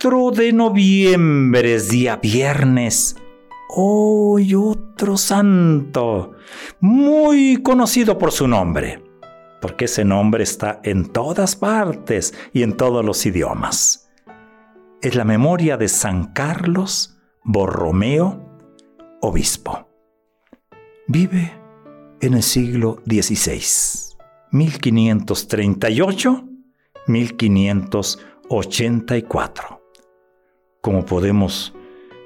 4 de noviembre es día viernes. Hoy otro santo, muy conocido por su nombre, porque ese nombre está en todas partes y en todos los idiomas. Es la memoria de San Carlos Borromeo, obispo. Vive en el siglo XVI, 1538-1588. 84. Como podemos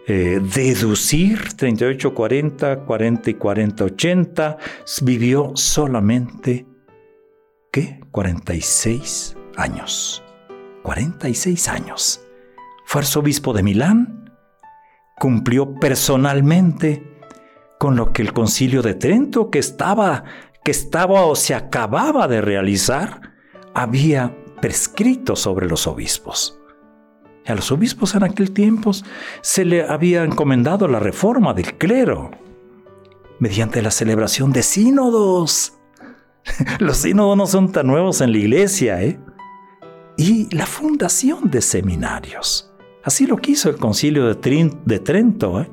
eh, deducir, 38, 40, 40 y 40, 80, vivió solamente, ¿qué? 46 años. 46 años. Fue arzobispo de Milán, cumplió personalmente con lo que el concilio de Trento, que estaba, que estaba o se acababa de realizar, había prescrito sobre los obispos. A los obispos en aquel tiempo se le había encomendado la reforma del clero mediante la celebración de sínodos. Los sínodos no son tan nuevos en la iglesia, ¿eh? Y la fundación de seminarios. Así lo quiso el concilio de, Trento, ¿eh?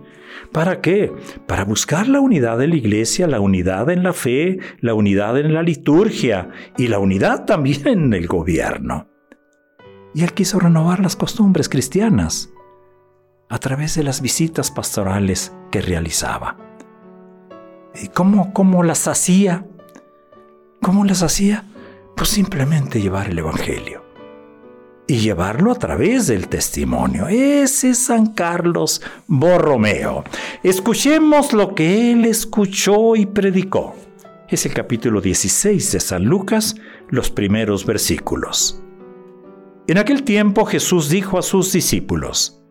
¿Para qué? Para buscar la unidad de la iglesia, la unidad en la fe, la unidad en la liturgia y la unidad también en el gobierno. Y él quiso renovar las costumbres cristianas a través de las visitas pastorales que realizaba. ¿Y cómo, cómo las hacía? ¿Cómo las hacía? Pues simplemente llevar el Evangelio y llevarlo a través del testimonio. Ese es San Carlos Borromeo. Escuchemos lo que él escuchó y predicó. Es el capítulo 16 de San Lucas, los primeros versículos. En aquel tiempo Jesús dijo a sus discípulos,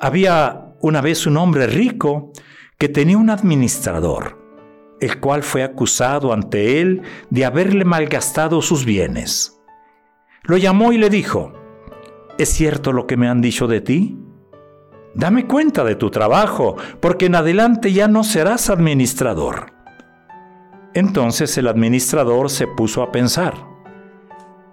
había una vez un hombre rico que tenía un administrador, el cual fue acusado ante él de haberle malgastado sus bienes. Lo llamó y le dijo, ¿es cierto lo que me han dicho de ti? Dame cuenta de tu trabajo, porque en adelante ya no serás administrador. Entonces el administrador se puso a pensar,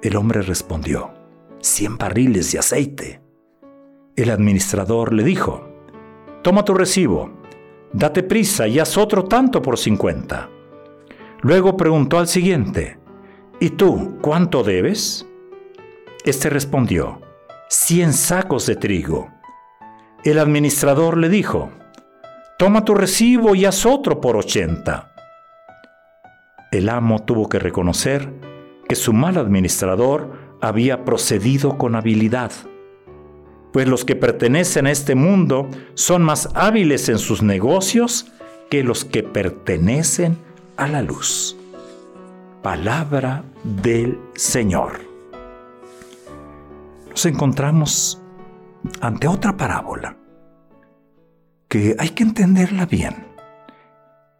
El hombre respondió, cien barriles de aceite. El administrador le dijo, toma tu recibo, date prisa y haz otro tanto por cincuenta. Luego preguntó al siguiente, ¿Y tú cuánto debes? Este respondió, cien sacos de trigo. El administrador le dijo, toma tu recibo y haz otro por ochenta. El amo tuvo que reconocer que su mal administrador había procedido con habilidad, pues los que pertenecen a este mundo son más hábiles en sus negocios que los que pertenecen a la luz. Palabra del Señor. Nos encontramos ante otra parábola que hay que entenderla bien.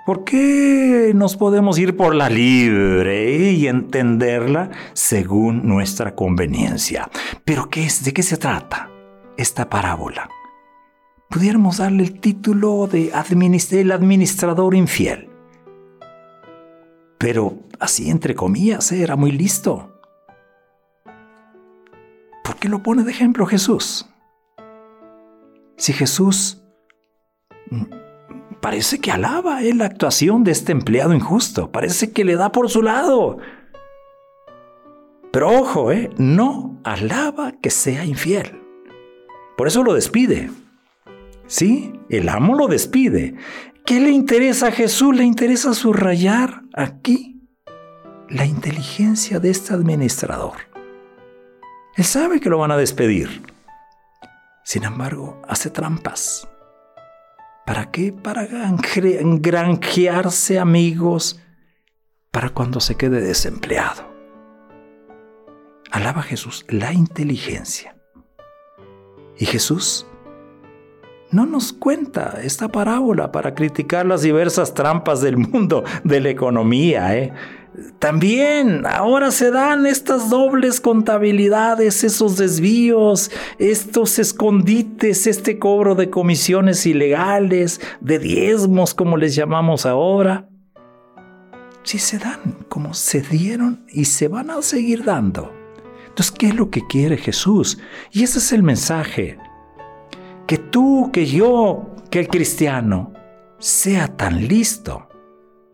¿Por qué nos podemos ir por la libre y entenderla según nuestra conveniencia? Pero ¿qué es? ¿De qué se trata esta parábola? Pudiéramos darle el título de El administrador infiel. Pero así entre comillas, ¿eh? era muy listo. ¿Por qué lo pone de ejemplo Jesús? Si Jesús parece que alaba ¿eh? la actuación de este empleado injusto, parece que le da por su lado. Pero ojo, ¿eh? no alaba que sea infiel. Por eso lo despide. Sí, el amo lo despide. ¿Qué le interesa a Jesús? Le interesa subrayar aquí la inteligencia de este administrador. Él sabe que lo van a despedir. Sin embargo, hace trampas. ¿Para qué? Para granjearse amigos para cuando se quede desempleado. Alaba Jesús la inteligencia. Y Jesús no nos cuenta esta parábola para criticar las diversas trampas del mundo de la economía. ¿eh? También ahora se dan estas dobles contabilidades, esos desvíos, estos escondites, este cobro de comisiones ilegales, de diezmos, como les llamamos ahora. Sí se dan, como se dieron y se van a seguir dando. Entonces, ¿qué es lo que quiere Jesús? Y ese es el mensaje. Que tú, que yo, que el cristiano sea tan listo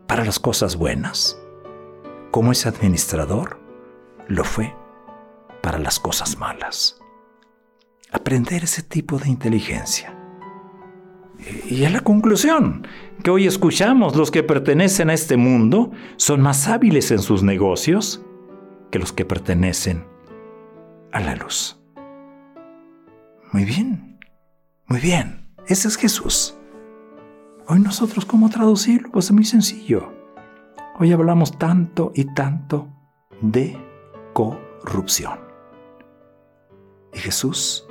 para las cosas buenas como ese administrador lo fue para las cosas malas. Aprender ese tipo de inteligencia. Y es la conclusión que hoy escuchamos, los que pertenecen a este mundo son más hábiles en sus negocios que los que pertenecen a la luz. Muy bien, muy bien, ese es Jesús. Hoy nosotros, ¿cómo traducirlo? Pues es muy sencillo. Hoy hablamos tanto y tanto de corrupción. Y Jesús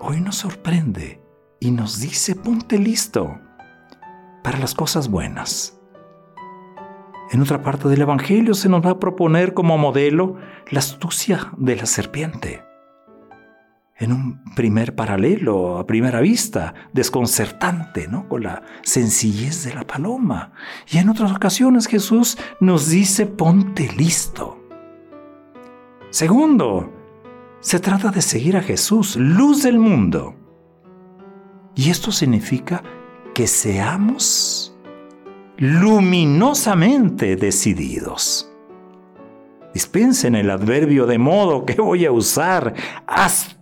hoy nos sorprende y nos dice, ponte listo para las cosas buenas. En otra parte del Evangelio se nos va a proponer como modelo la astucia de la serpiente en un primer paralelo, a primera vista, desconcertante, ¿no? Con la sencillez de la paloma. Y en otras ocasiones Jesús nos dice, ponte listo. Segundo, se trata de seguir a Jesús, luz del mundo. Y esto significa que seamos luminosamente decididos. Dispensen el adverbio de modo que voy a usar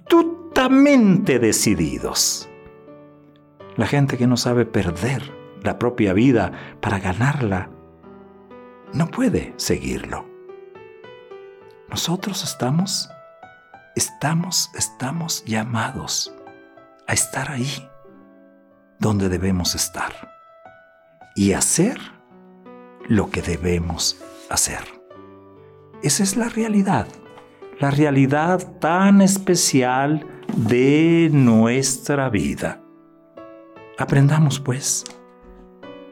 astutamente decididos. La gente que no sabe perder la propia vida para ganarla, no puede seguirlo. Nosotros estamos, estamos, estamos llamados a estar ahí donde debemos estar y hacer lo que debemos hacer. Esa es la realidad la realidad tan especial de nuestra vida. Aprendamos pues,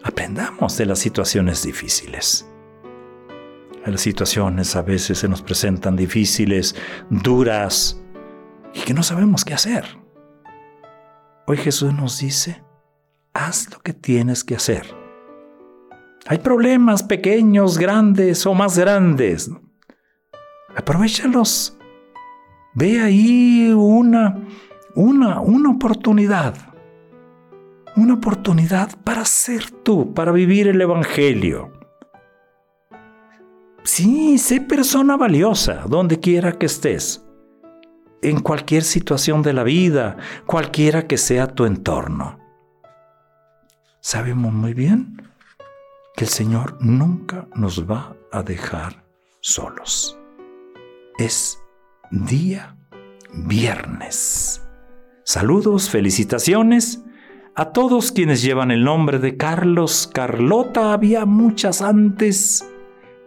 aprendamos de las situaciones difíciles. Las situaciones a veces se nos presentan difíciles, duras, y que no sabemos qué hacer. Hoy Jesús nos dice, haz lo que tienes que hacer. Hay problemas pequeños, grandes o más grandes. Aprovechalos. Ve ahí una, una, una oportunidad. Una oportunidad para ser tú, para vivir el Evangelio. Sí, sé persona valiosa, donde quiera que estés. En cualquier situación de la vida, cualquiera que sea tu entorno. Sabemos muy bien que el Señor nunca nos va a dejar solos es día viernes. Saludos, felicitaciones a todos quienes llevan el nombre de Carlos, Carlota, había muchas antes,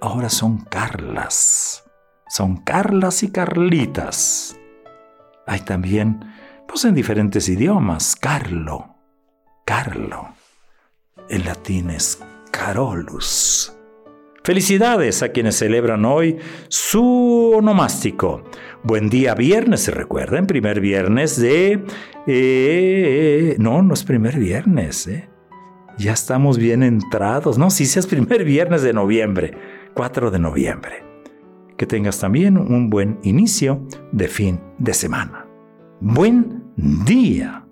ahora son Carlas, son Carlas y Carlitas. Hay también, pues en diferentes idiomas, Carlo, Carlo. En latín es Carolus. Felicidades a quienes celebran hoy su onomástico. Buen día viernes, recuerden, primer viernes de... Eh, no, no es primer viernes. Eh. Ya estamos bien entrados. No, sí, sí es primer viernes de noviembre, 4 de noviembre. Que tengas también un buen inicio de fin de semana. Buen día.